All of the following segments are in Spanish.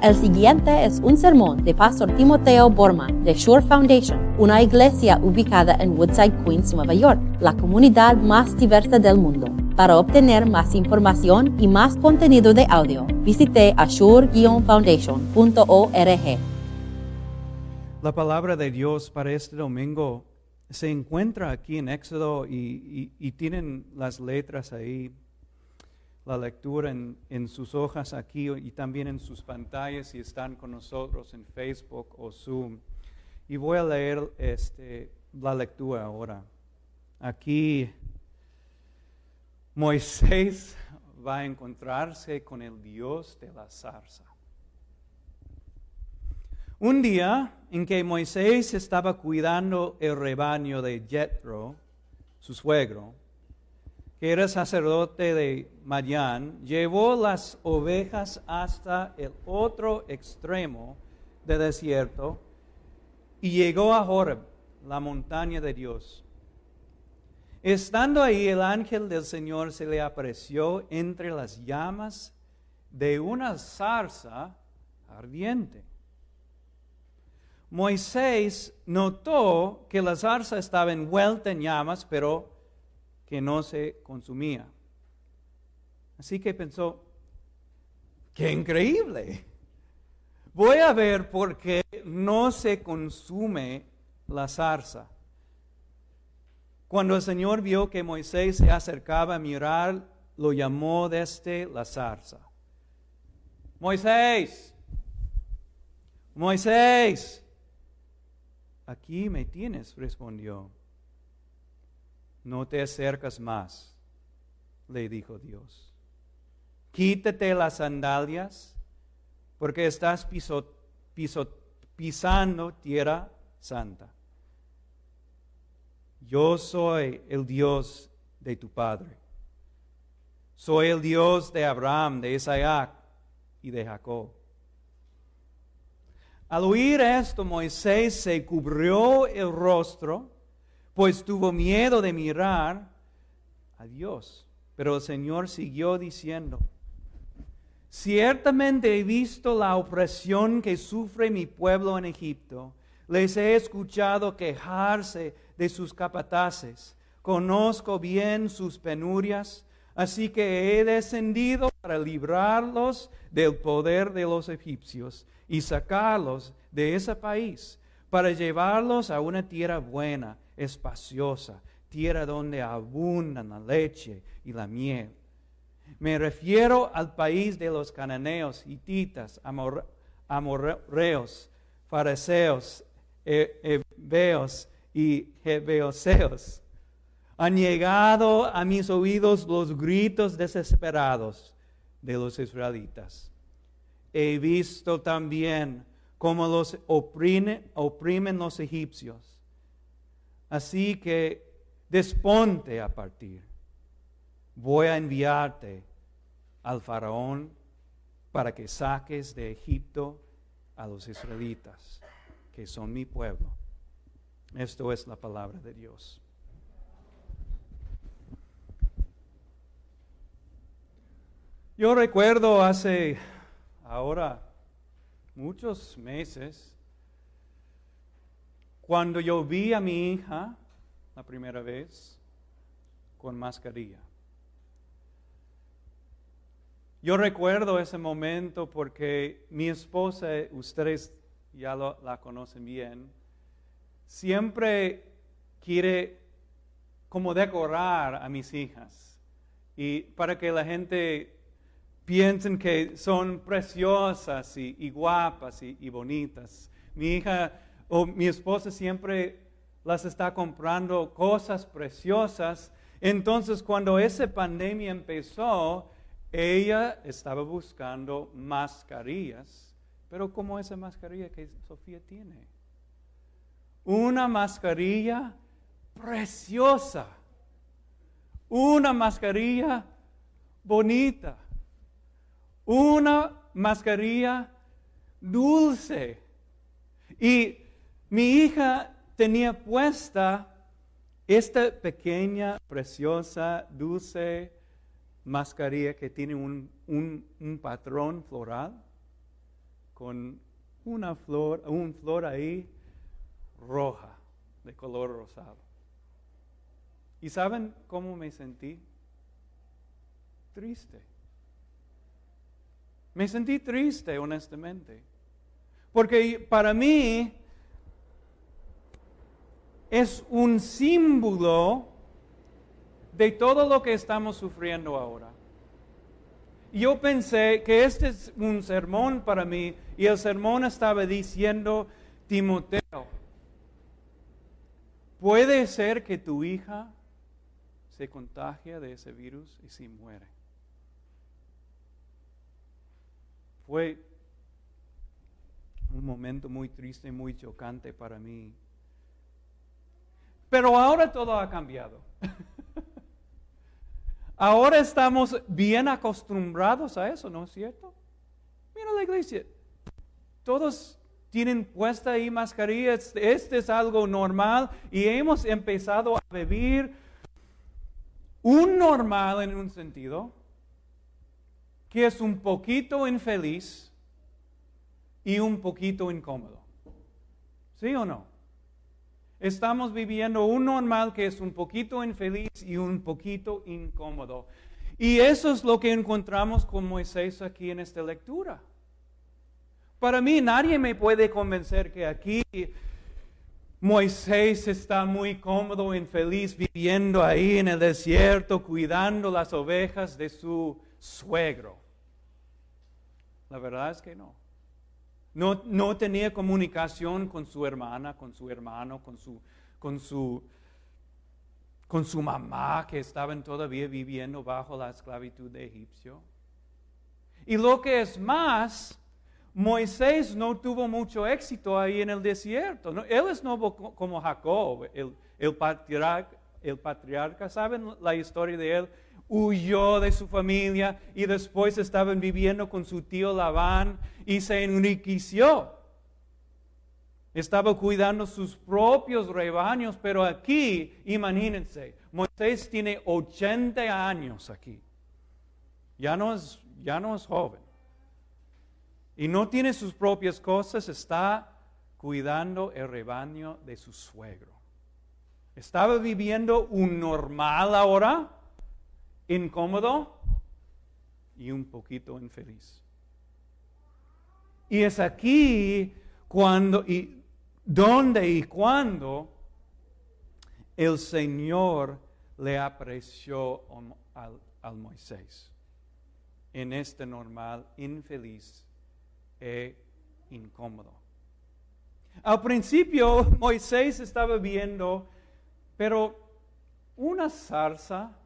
El siguiente es un sermón de Pastor Timoteo Borman de Shore Foundation, una iglesia ubicada en Woodside, Queens, Nueva York, la comunidad más diversa del mundo. Para obtener más información y más contenido de audio, visite ashore-foundation.org. La palabra de Dios para este domingo se encuentra aquí en Éxodo y, y tienen las letras ahí la lectura en, en, sus hojas aquí y también en sus pantallas si están con nosotros en Facebook o Zoom. Y voy a leer este, la lectura ahora. Aquí Moisés va a encontrarse con el Dios de la zarza. Un día en que Moisés estaba cuidando el rebaño de Jethro, su suegro, que era sacerdote de Madián, llevó las ovejas hasta el otro extremo del desierto y llegó a Horeb, la montaña de Dios. Estando ahí, el ángel del Señor se le apareció entre las llamas de una zarza ardiente. Moisés notó que la zarza estaba envuelta en llamas, pero que no se consumía. Así que pensó, qué increíble. Voy a ver por qué no se consume la zarza. Cuando el Señor vio que Moisés se acercaba a mirar, lo llamó desde la zarza. Moisés, Moisés, aquí me tienes, respondió. No te acercas más, le dijo Dios. Quítate las sandalias, porque estás pisando tierra santa. Yo soy el Dios de tu Padre. Soy el Dios de Abraham, de Isaac y de Jacob. Al oír esto, Moisés se cubrió el rostro pues tuvo miedo de mirar a Dios. Pero el Señor siguió diciendo, ciertamente he visto la opresión que sufre mi pueblo en Egipto. Les he escuchado quejarse de sus capataces. Conozco bien sus penurias, así que he descendido para librarlos del poder de los egipcios y sacarlos de ese país, para llevarlos a una tierra buena espaciosa, tierra donde abundan la leche y la miel. Me refiero al país de los cananeos, hititas, amorreos, fariseos, heveos y jebeoseos. Han llegado a mis oídos los gritos desesperados de los israelitas. He visto también cómo los oprimen los egipcios Así que desponte a partir. Voy a enviarte al faraón para que saques de Egipto a los israelitas, que son mi pueblo. Esto es la palabra de Dios. Yo recuerdo hace ahora muchos meses cuando yo vi a mi hija la primera vez con mascarilla. Yo recuerdo ese momento porque mi esposa, ustedes ya la conocen bien, siempre quiere como decorar a mis hijas y para que la gente piensen que son preciosas y, guapas y, bonitas. Mi hija o mi esposa siempre las está comprando cosas preciosas. Entonces, cuando esa pandemia empezó, ella estaba buscando mascarillas, pero como esa mascarilla que Sofía tiene. Una mascarilla preciosa, una mascarilla bonita, una mascarilla dulce. Y mi hija tenía puesta esta pequeña, preciosa, dulce mascarilla que tiene un, patrón floral con una flor, un flor ahí roja, de color rosado. ¿Y saben cómo me sentí? Triste. Me sentí triste, honestamente. Porque para mí es un símbolo de todo lo que estamos sufriendo ahora. Yo pensé que este es un sermón para mí y el sermón estaba diciendo, Timoteo, puede ser que tu hija se contagia de ese virus y se muere. Fue un momento muy triste muy chocante para mí. Pero ahora todo ha cambiado. ahora estamos bien acostumbrados a eso, ¿no es cierto? Mira la iglesia. Todos tienen puesta ahí mascarillas. Este es algo normal y hemos empezado a vivir un normal en un sentido que es un poquito infeliz y un poquito incómodo. ¿Sí o no? Estamos viviendo un normal que es un poquito infeliz y un poquito incómodo. Y eso es lo que encontramos con Moisés aquí en esta lectura. Para mí nadie me puede convencer que aquí Moisés está muy cómodo y feliz viviendo ahí en el desierto, cuidando las ovejas de su suegro. La verdad es que no. No, no tenía comunicación con su hermana, con su hermano, con su, con su, con su mamá que estaban todavía viviendo bajo la esclavitud de Egipcio. Y lo que es más, Moisés no tuvo mucho éxito ahí en el desierto. él es no como Jacob, el, el patriarca. ¿Saben la historia de él? Huyó de su familia y después estaban viviendo con su tío Labán y se enriqueció. Estaba cuidando sus propios rebaños, pero aquí, imagínense, Moisés tiene 80 años aquí. Ya no es, ya no es joven y no tiene sus propias cosas, está cuidando el rebaño de su suegro. Estaba viviendo un normal ahora, incómodo y un poquito infeliz. Y es aquí cuando y dónde y cuándo el Señor le apreció al, al Moisés en este normal infeliz e incómodo. Al principio Moisés estaba viendo, pero una zarza,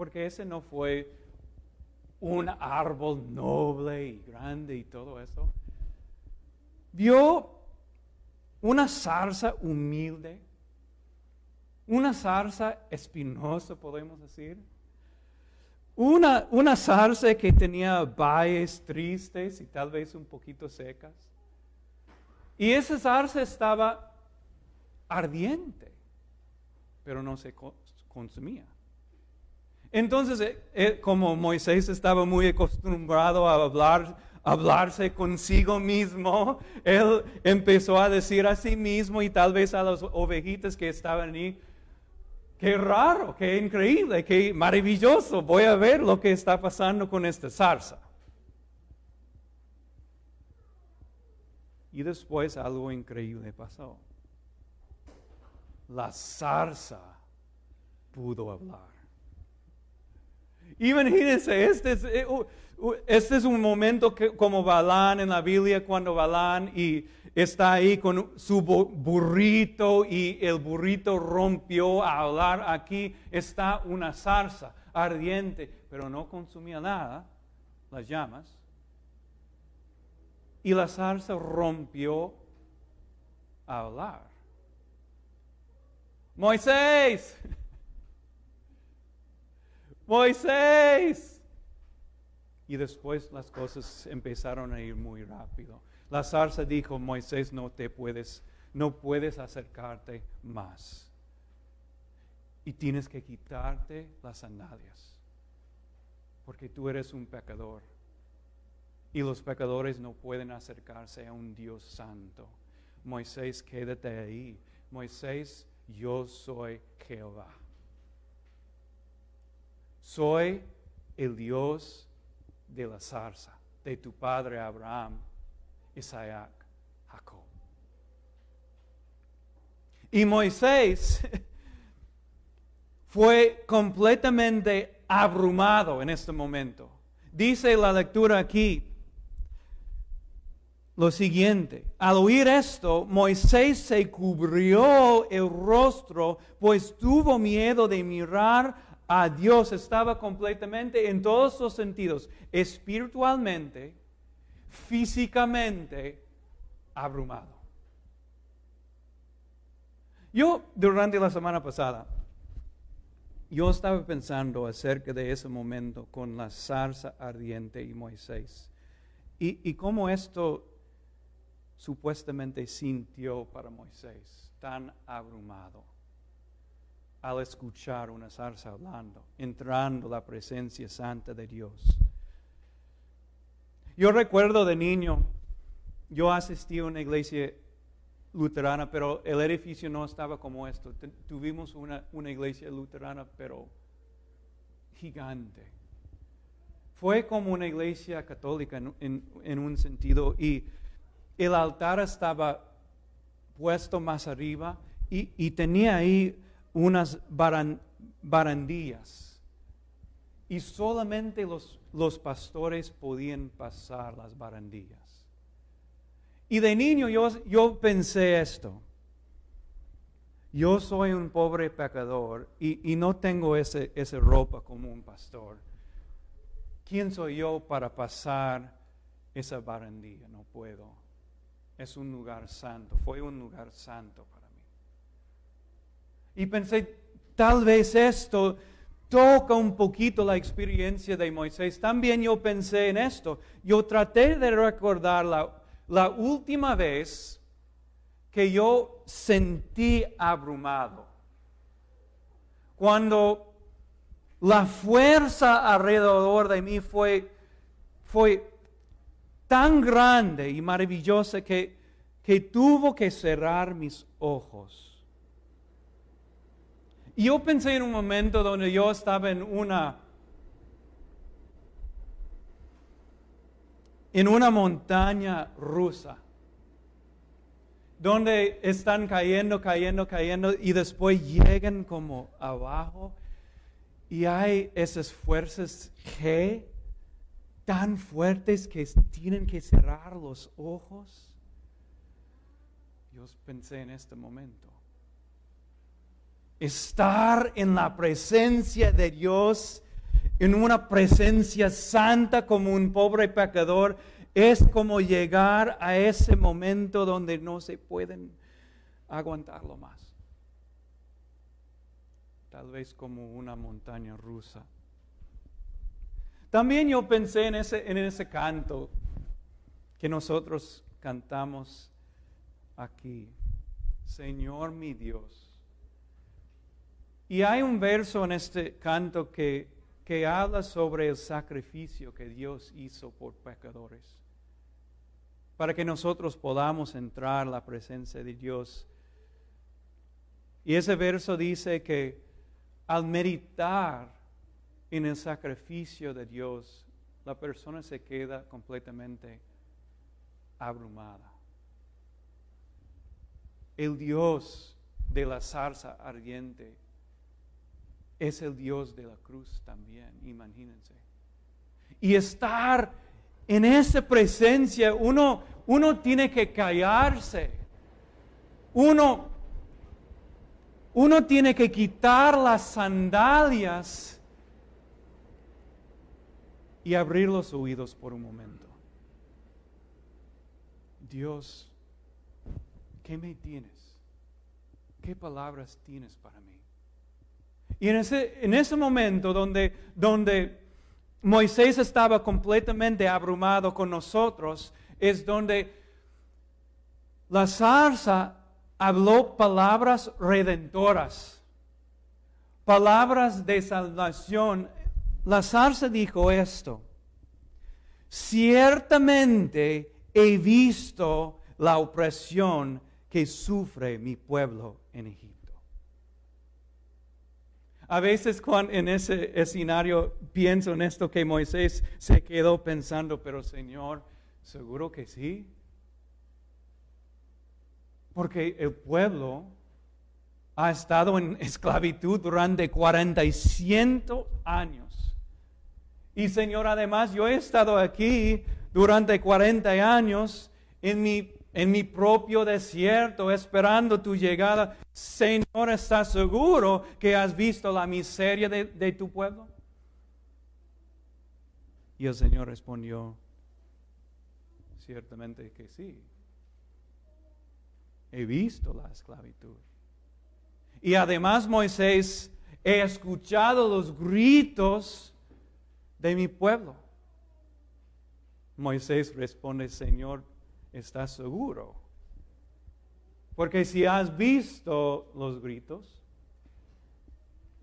porque ese no fue un árbol noble y grande y todo eso, vio una zarza humilde, una zarza espinosa, podemos decir, una, una zarza que tenía valles tristes y tal vez un poquito secas. Y esa zarza estaba ardiente, pero no se consumía. Entonces, eh, eh, como Moisés estaba muy acostumbrado a hablar, hablarse consigo mismo, él empezó a decir a sí mismo y tal vez a las ovejitas que estaban ahí, Qué raro, qué increíble, qué maravilloso. Voy a ver lo que está pasando con esta zarza. Y después algo increíble pasó. La zarza pudo hablar. Imagínense, este es, eh, este es un momento que, como Balán en la Biblia, cuando Balán y está ahí con su burrito y el burrito rompió a hablar. Aquí está una zarza ardiente, pero no consumía nada, las llamas. Y la zarza rompió a hablar. Moisés, Moisés. Y después las cosas empezaron a ir muy rápido. La zarza dijo, Moisés, no te puedes, no puedes acercarte más. Y tienes que quitarte las sandalias, porque tú eres un pecador. y los pecadores no pueden acercarse a un Dios santo. Moisés, quédate ahí. Moisés, yo soy Jehová. Soy el Dios de la zarza, de tu padre Abraham, Isaac, Jacob. Y Moisés fue completamente abrumado en este momento. Dice la lectura aquí lo siguiente, al oír esto, Moisés se cubrió el rostro, pues tuvo miedo de mirar a Dios, estaba completamente en todos los sentidos, espiritualmente, físicamente, abrumado. Yo, durante la semana pasada, yo estaba pensando acerca de ese momento con la zarza ardiente y Moisés. Y, y cómo esto supuestamente sintió para Moisés, tan abrumado al escuchar una zarza hablando, entrando la presencia santa de Dios. Yo recuerdo de niño, yo asistí a una iglesia luterana, pero el edificio no estaba como esto. Tuvimos una, iglesia luterana, pero gigante. Fue como una iglesia católica en, un sentido y el altar estaba puesto más arriba y, tenía ahí unas barandillas. Y solamente los, los pastores podían pasar las barandillas. Y de niño yo, yo pensé esto. Yo soy un pobre pecador y, no tengo ese, esa ropa como un pastor. ¿Quién soy yo para pasar esa barandilla? No puedo. Es un lugar santo. Fue un lugar santo para. Y pensé, tal vez esto toca un poquito la experiencia de Moisés. También yo pensé en esto. Yo traté de recordar la última vez que yo sentí abrumado, cuando la fuerza alrededor de mí fue, fue tan grande y maravillosa que, que tuvo que cerrar mis ojos. Y yo pensé en un momento donde yo estaba en una en una montaña rusa, donde están cayendo, cayendo, cayendo y después llegan como abajo y hay esas fuerzas G tan fuertes que tienen que cerrar los ojos. Yo pensé en este momento. Estar en la presencia de Dios en una presencia santa como un pobre pecador, es como llegar a ese momento donde no se pueden aguantarlo más. Tal vez como una montaña rusa. También yo pensé en ese, en ese canto que nosotros cantamos aquí. Señor mi Dios. Y hay un verso en este canto que que habla sobre el sacrificio que Dios hizo por pecadores, para que nosotros podamos entrar a la presencia de Dios. Y ese verso dice que al meditar en el sacrificio de Dios, la persona se queda completamente abrumada. El Dios de la zarza ardiente es el Dios de la cruz también, imagínense. Y estar en esa presencia, uno, uno tiene que callarse. Uno, uno tiene que quitar las sandalias y abrir los oídos por un momento. Dios, ¿qué me tienes? ¿Qué palabras tienes para mí? Y en ese, en ese momento donde, donde Moisés estaba completamente abrumado con nosotros, es donde la zarza habló palabras redentoras, palabras de salvación. La zarza dijo esto, ciertamente he visto la opresión que sufre mi pueblo en Egipto. A veces cuando en ese escenario pienso en esto que Moisés se quedó pensando, pero Señor, seguro que sí. Porque el pueblo ha estado en esclavitud durante 400 años. Y Señor, además yo he estado aquí durante 40 años en mi, en mi propio desierto esperando tu llegada. Señor, ¿estás seguro que has visto la miseria de, tu pueblo? Y el Señor respondió, ciertamente que sí. He visto la esclavitud. Y además Moisés, he escuchado los gritos de mi pueblo. Moisés responde, Señor, ¿estás seguro? Porque si has visto los gritos,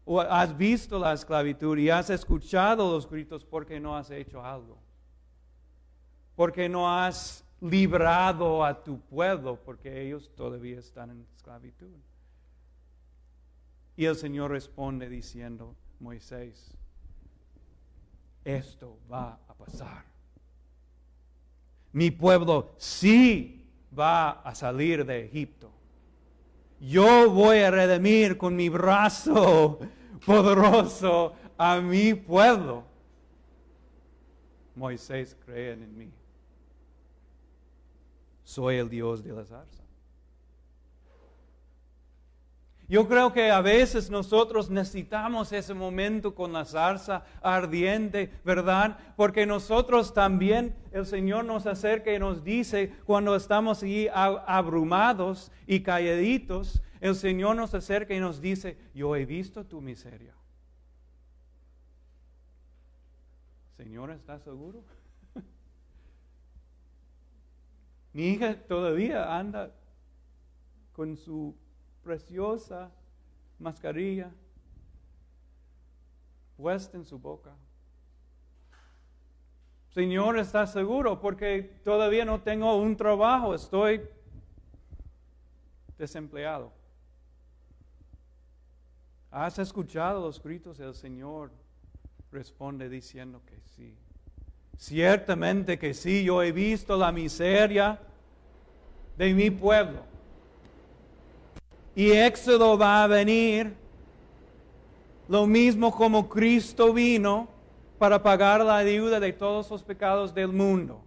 o has visto la esclavitud y has escuchado los gritos, ¿por qué no has hecho algo? Porque no has librado a tu pueblo, porque ellos todavía están en esclavitud. Y el Señor responde diciendo, Moisés, esto va a pasar. Mi pueblo sí va a salir de Egipto. Yo voy a redimir con mi brazo poderoso a mi pueblo. Moisés cree en mí. Soy el Dios de la zarza. Yo creo que a veces nosotros necesitamos ese momento con la zarza ardiente, ¿verdad? Porque nosotros también, el Señor nos acerca y nos dice, cuando estamos allí abrumados y calladitos, el Señor nos acerca y nos dice, yo he visto tu miseria. Señor, ¿estás seguro? Mi hija todavía anda con su preciosa mascarilla puesta en su boca. Señor, ¿está seguro? Porque todavía no tengo un trabajo, estoy desempleado. ¿Has escuchado los gritos del Señor? Responde diciendo que sí. Ciertamente que sí, yo he visto la miseria de mi pueblo y Éxodo va a venir, lo mismo como Cristo vino para pagar la deuda de todos los pecados del mundo.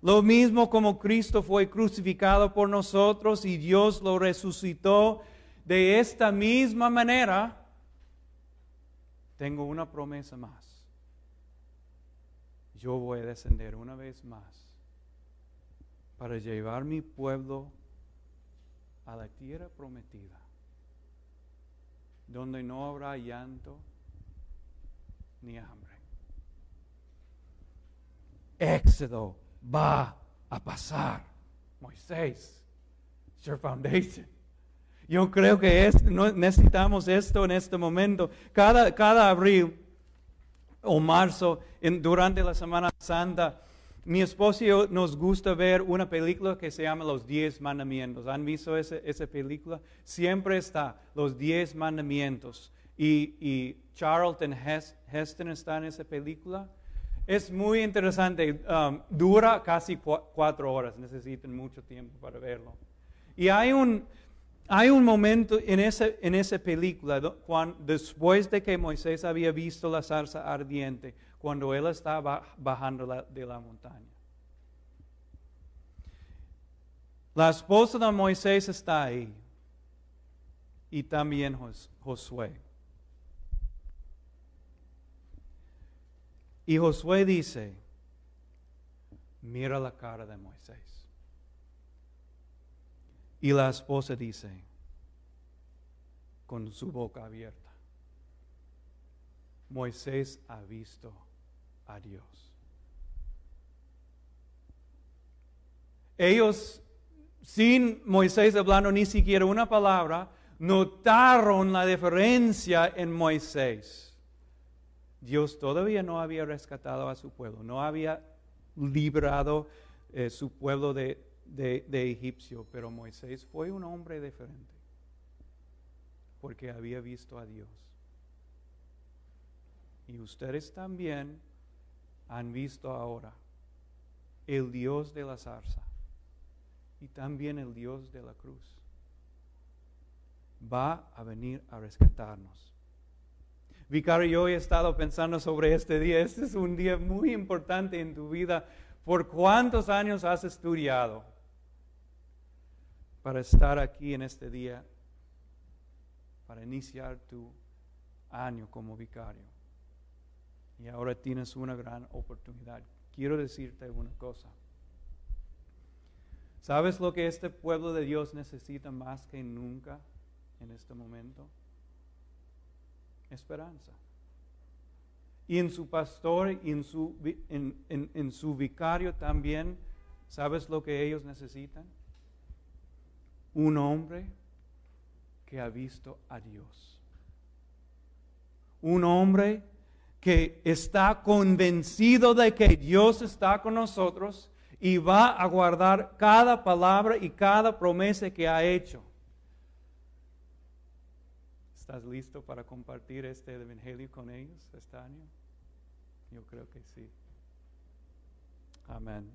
Lo mismo como Cristo fue crucificado por nosotros y Dios lo resucitó de esta misma manera, tengo una promesa más. Yo voy a descender una vez más para llevar mi pueblo a la tierra prometida, donde no habrá llanto ni hambre. Éxodo va a pasar. Moisés, your foundation. Yo creo que es, necesitamos esto en este momento. Cada, cada abril o marzo, en, durante la Semana Santa, mi esposo y yo nos gusta ver una película que se llama Los Diez Mandamientos. ¿Han visto esa película? Siempre está Los Diez Mandamientos. Y, Charlton Heston está en esa película. Es muy interesante. Um, dura casi cuatro horas. Necesitan mucho tiempo para verlo. Y hay un, hay un momento en esa, en película, cuando, después de que Moisés había visto la zarza ardiente, cuando él estaba bajando de la montaña. La esposa de Moisés está ahí y también Josué. Y Josué dice, mira la cara de Moisés. Y la esposa dice, con su boca abierta, Moisés ha visto a Dios. Ellos, sin Moisés hablando ni siquiera una palabra, notaron la diferencia en Moisés. Dios todavía no había rescatado a su pueblo, no había librado eh, su pueblo de, de, egipcio, pero Moisés fue un hombre diferente, porque había visto a Dios. Y ustedes también han visto ahora el Dios de la zarza y también el Dios de la cruz. Va a venir a rescatarnos. Vicario, yo he estado pensando sobre este día. Este es un día muy importante en tu vida. ¿Por cuántos años has estudiado para estar aquí en este día, para iniciar tu año como vicario? Y ahora tienes una gran oportunidad. Quiero decirte una cosa. ¿Sabes lo que este pueblo de Dios necesita más que nunca en este momento? Esperanza. Y en su pastor y en su, en, su vicario también, ¿sabes lo que ellos necesitan? Un hombre que ha visto a Dios. Un hombre que está convencido de que Dios está con nosotros y va a guardar cada palabra y cada promesa que ha hecho. ¿Estás listo para compartir este evangelio con ellos este año? Yo creo que sí. Amén.